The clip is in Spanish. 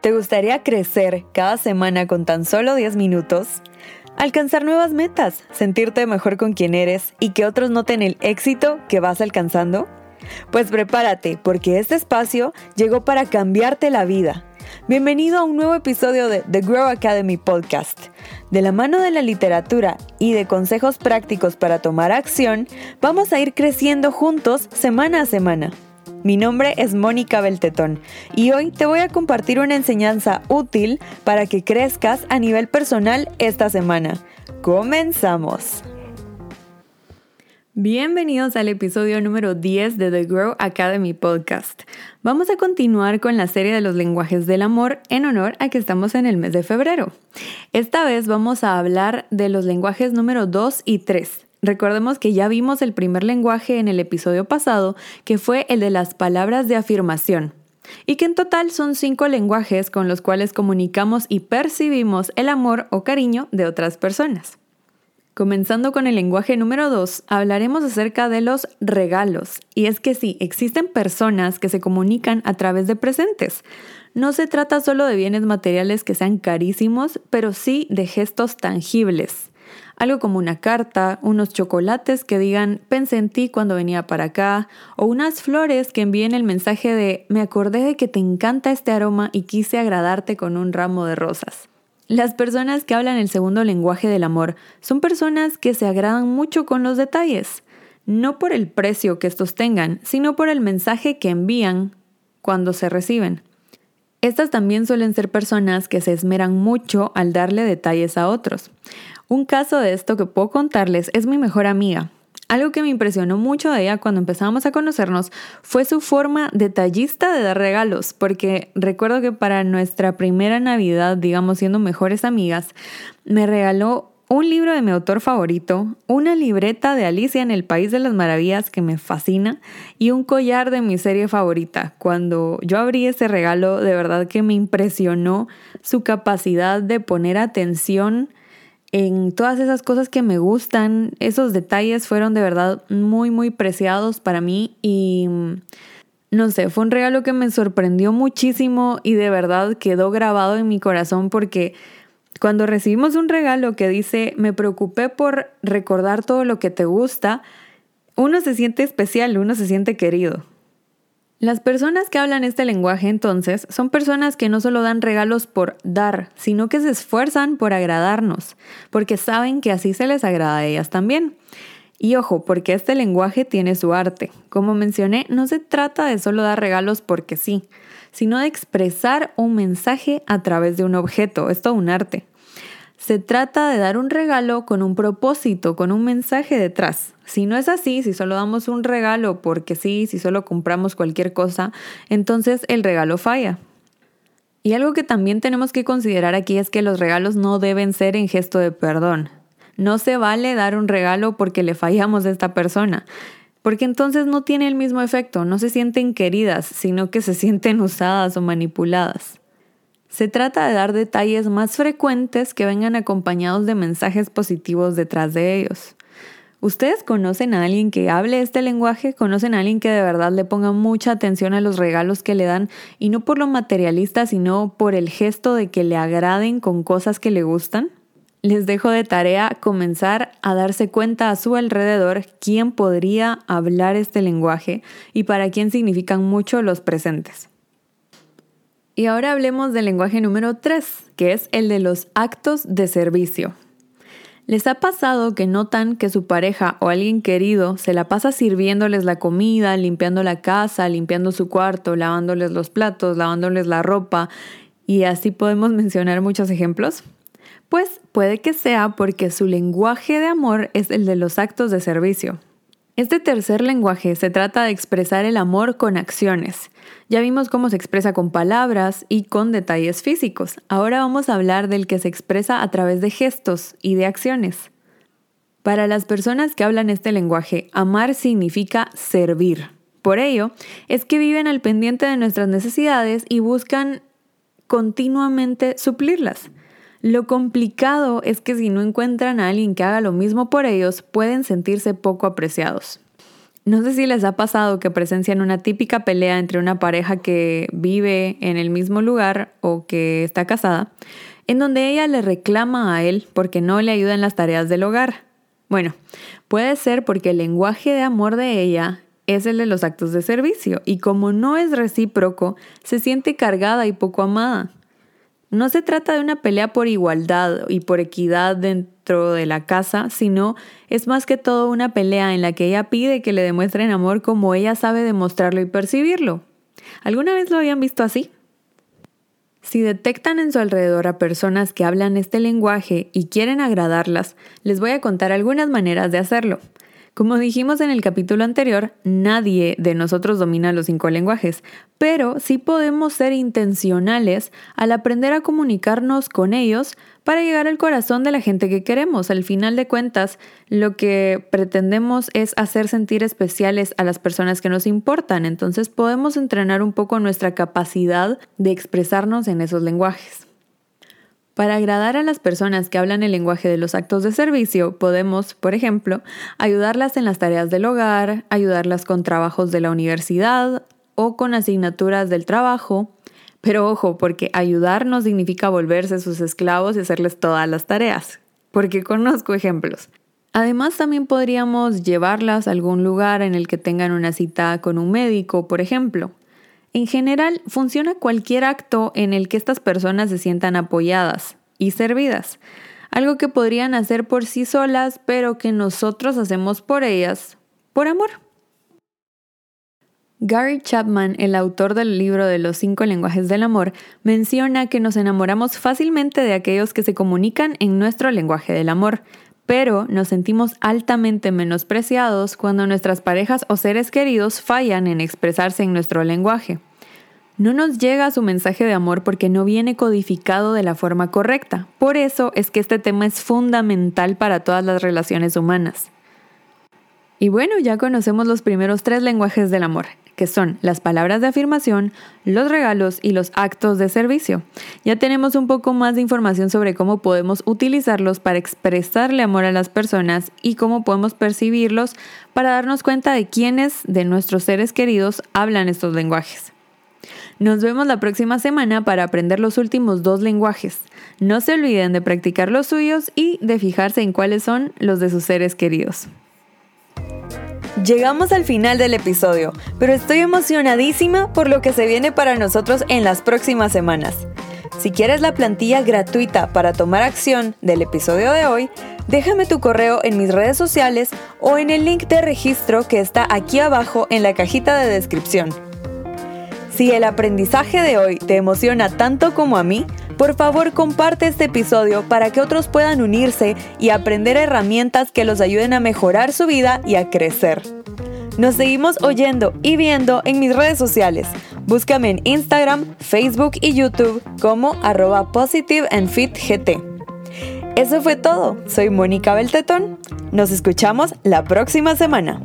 ¿Te gustaría crecer cada semana con tan solo 10 minutos? Alcanzar nuevas metas, sentirte mejor con quien eres y que otros noten el éxito que vas alcanzando? Pues prepárate, porque este espacio llegó para cambiarte la vida. Bienvenido a un nuevo episodio de The Grow Academy Podcast. De la mano de la literatura y de consejos prácticos para tomar acción, vamos a ir creciendo juntos semana a semana. Mi nombre es Mónica Beltetón y hoy te voy a compartir una enseñanza útil para que crezcas a nivel personal esta semana. ¡Comenzamos! Bienvenidos al episodio número 10 de The Grow Academy Podcast. Vamos a continuar con la serie de los lenguajes del amor en honor a que estamos en el mes de febrero. Esta vez vamos a hablar de los lenguajes número 2 y 3. Recordemos que ya vimos el primer lenguaje en el episodio pasado, que fue el de las palabras de afirmación, y que en total son cinco lenguajes con los cuales comunicamos y percibimos el amor o cariño de otras personas. Comenzando con el lenguaje número 2, hablaremos acerca de los regalos. Y es que sí, existen personas que se comunican a través de presentes. No se trata solo de bienes materiales que sean carísimos, pero sí de gestos tangibles algo como una carta, unos chocolates que digan pensé en ti cuando venía para acá, o unas flores que envíen el mensaje de me acordé de que te encanta este aroma y quise agradarte con un ramo de rosas. Las personas que hablan el segundo lenguaje del amor son personas que se agradan mucho con los detalles, no por el precio que estos tengan, sino por el mensaje que envían cuando se reciben. Estas también suelen ser personas que se esmeran mucho al darle detalles a otros. Un caso de esto que puedo contarles es mi mejor amiga. Algo que me impresionó mucho de ella cuando empezamos a conocernos fue su forma detallista de dar regalos, porque recuerdo que para nuestra primera Navidad, digamos siendo mejores amigas, me regaló un libro de mi autor favorito, una libreta de Alicia en el País de las Maravillas que me fascina y un collar de mi serie favorita. Cuando yo abrí ese regalo, de verdad que me impresionó su capacidad de poner atención en todas esas cosas que me gustan. Esos detalles fueron de verdad muy, muy preciados para mí y no sé, fue un regalo que me sorprendió muchísimo y de verdad quedó grabado en mi corazón porque cuando recibimos un regalo que dice, me preocupé por recordar todo lo que te gusta, uno se siente especial, uno se siente querido. Las personas que hablan este lenguaje entonces son personas que no solo dan regalos por dar, sino que se esfuerzan por agradarnos, porque saben que así se les agrada a ellas también. Y ojo, porque este lenguaje tiene su arte. Como mencioné, no se trata de solo dar regalos porque sí, sino de expresar un mensaje a través de un objeto. Es todo un arte. Se trata de dar un regalo con un propósito, con un mensaje detrás. Si no es así, si solo damos un regalo porque sí, si solo compramos cualquier cosa, entonces el regalo falla. Y algo que también tenemos que considerar aquí es que los regalos no deben ser en gesto de perdón. No se vale dar un regalo porque le fallamos a esta persona, porque entonces no tiene el mismo efecto, no se sienten queridas, sino que se sienten usadas o manipuladas. Se trata de dar detalles más frecuentes que vengan acompañados de mensajes positivos detrás de ellos. ¿Ustedes conocen a alguien que hable este lenguaje? ¿Conocen a alguien que de verdad le ponga mucha atención a los regalos que le dan y no por lo materialista, sino por el gesto de que le agraden con cosas que le gustan? Les dejo de tarea comenzar a darse cuenta a su alrededor quién podría hablar este lenguaje y para quién significan mucho los presentes. Y ahora hablemos del lenguaje número 3, que es el de los actos de servicio. ¿Les ha pasado que notan que su pareja o alguien querido se la pasa sirviéndoles la comida, limpiando la casa, limpiando su cuarto, lavándoles los platos, lavándoles la ropa? Y así podemos mencionar muchos ejemplos. Pues puede que sea porque su lenguaje de amor es el de los actos de servicio. Este tercer lenguaje se trata de expresar el amor con acciones. Ya vimos cómo se expresa con palabras y con detalles físicos. Ahora vamos a hablar del que se expresa a través de gestos y de acciones. Para las personas que hablan este lenguaje, amar significa servir. Por ello, es que viven al pendiente de nuestras necesidades y buscan continuamente suplirlas. Lo complicado es que si no encuentran a alguien que haga lo mismo por ellos, pueden sentirse poco apreciados. No sé si les ha pasado que presencian una típica pelea entre una pareja que vive en el mismo lugar o que está casada, en donde ella le reclama a él porque no le ayuda en las tareas del hogar. Bueno, puede ser porque el lenguaje de amor de ella es el de los actos de servicio y como no es recíproco, se siente cargada y poco amada. No se trata de una pelea por igualdad y por equidad dentro de la casa, sino es más que todo una pelea en la que ella pide que le demuestren amor como ella sabe demostrarlo y percibirlo. ¿Alguna vez lo habían visto así? Si detectan en su alrededor a personas que hablan este lenguaje y quieren agradarlas, les voy a contar algunas maneras de hacerlo. Como dijimos en el capítulo anterior, nadie de nosotros domina los cinco lenguajes, pero sí podemos ser intencionales al aprender a comunicarnos con ellos para llegar al corazón de la gente que queremos. Al final de cuentas, lo que pretendemos es hacer sentir especiales a las personas que nos importan, entonces podemos entrenar un poco nuestra capacidad de expresarnos en esos lenguajes. Para agradar a las personas que hablan el lenguaje de los actos de servicio, podemos, por ejemplo, ayudarlas en las tareas del hogar, ayudarlas con trabajos de la universidad o con asignaturas del trabajo. Pero ojo, porque ayudar no significa volverse sus esclavos y hacerles todas las tareas, porque conozco ejemplos. Además, también podríamos llevarlas a algún lugar en el que tengan una cita con un médico, por ejemplo. En general, funciona cualquier acto en el que estas personas se sientan apoyadas y servidas, algo que podrían hacer por sí solas, pero que nosotros hacemos por ellas, por amor. Gary Chapman, el autor del libro de los cinco lenguajes del amor, menciona que nos enamoramos fácilmente de aquellos que se comunican en nuestro lenguaje del amor, pero nos sentimos altamente menospreciados cuando nuestras parejas o seres queridos fallan en expresarse en nuestro lenguaje. No nos llega su mensaje de amor porque no viene codificado de la forma correcta. Por eso es que este tema es fundamental para todas las relaciones humanas. Y bueno, ya conocemos los primeros tres lenguajes del amor, que son las palabras de afirmación, los regalos y los actos de servicio. Ya tenemos un poco más de información sobre cómo podemos utilizarlos para expresarle amor a las personas y cómo podemos percibirlos para darnos cuenta de quiénes de nuestros seres queridos hablan estos lenguajes. Nos vemos la próxima semana para aprender los últimos dos lenguajes. No se olviden de practicar los suyos y de fijarse en cuáles son los de sus seres queridos. Llegamos al final del episodio, pero estoy emocionadísima por lo que se viene para nosotros en las próximas semanas. Si quieres la plantilla gratuita para tomar acción del episodio de hoy, déjame tu correo en mis redes sociales o en el link de registro que está aquí abajo en la cajita de descripción. Si el aprendizaje de hoy te emociona tanto como a mí, por favor, comparte este episodio para que otros puedan unirse y aprender herramientas que los ayuden a mejorar su vida y a crecer. Nos seguimos oyendo y viendo en mis redes sociales. Búscame en Instagram, Facebook y YouTube como arroba positive fit gt. Eso fue todo. Soy Mónica Beltetón. Nos escuchamos la próxima semana.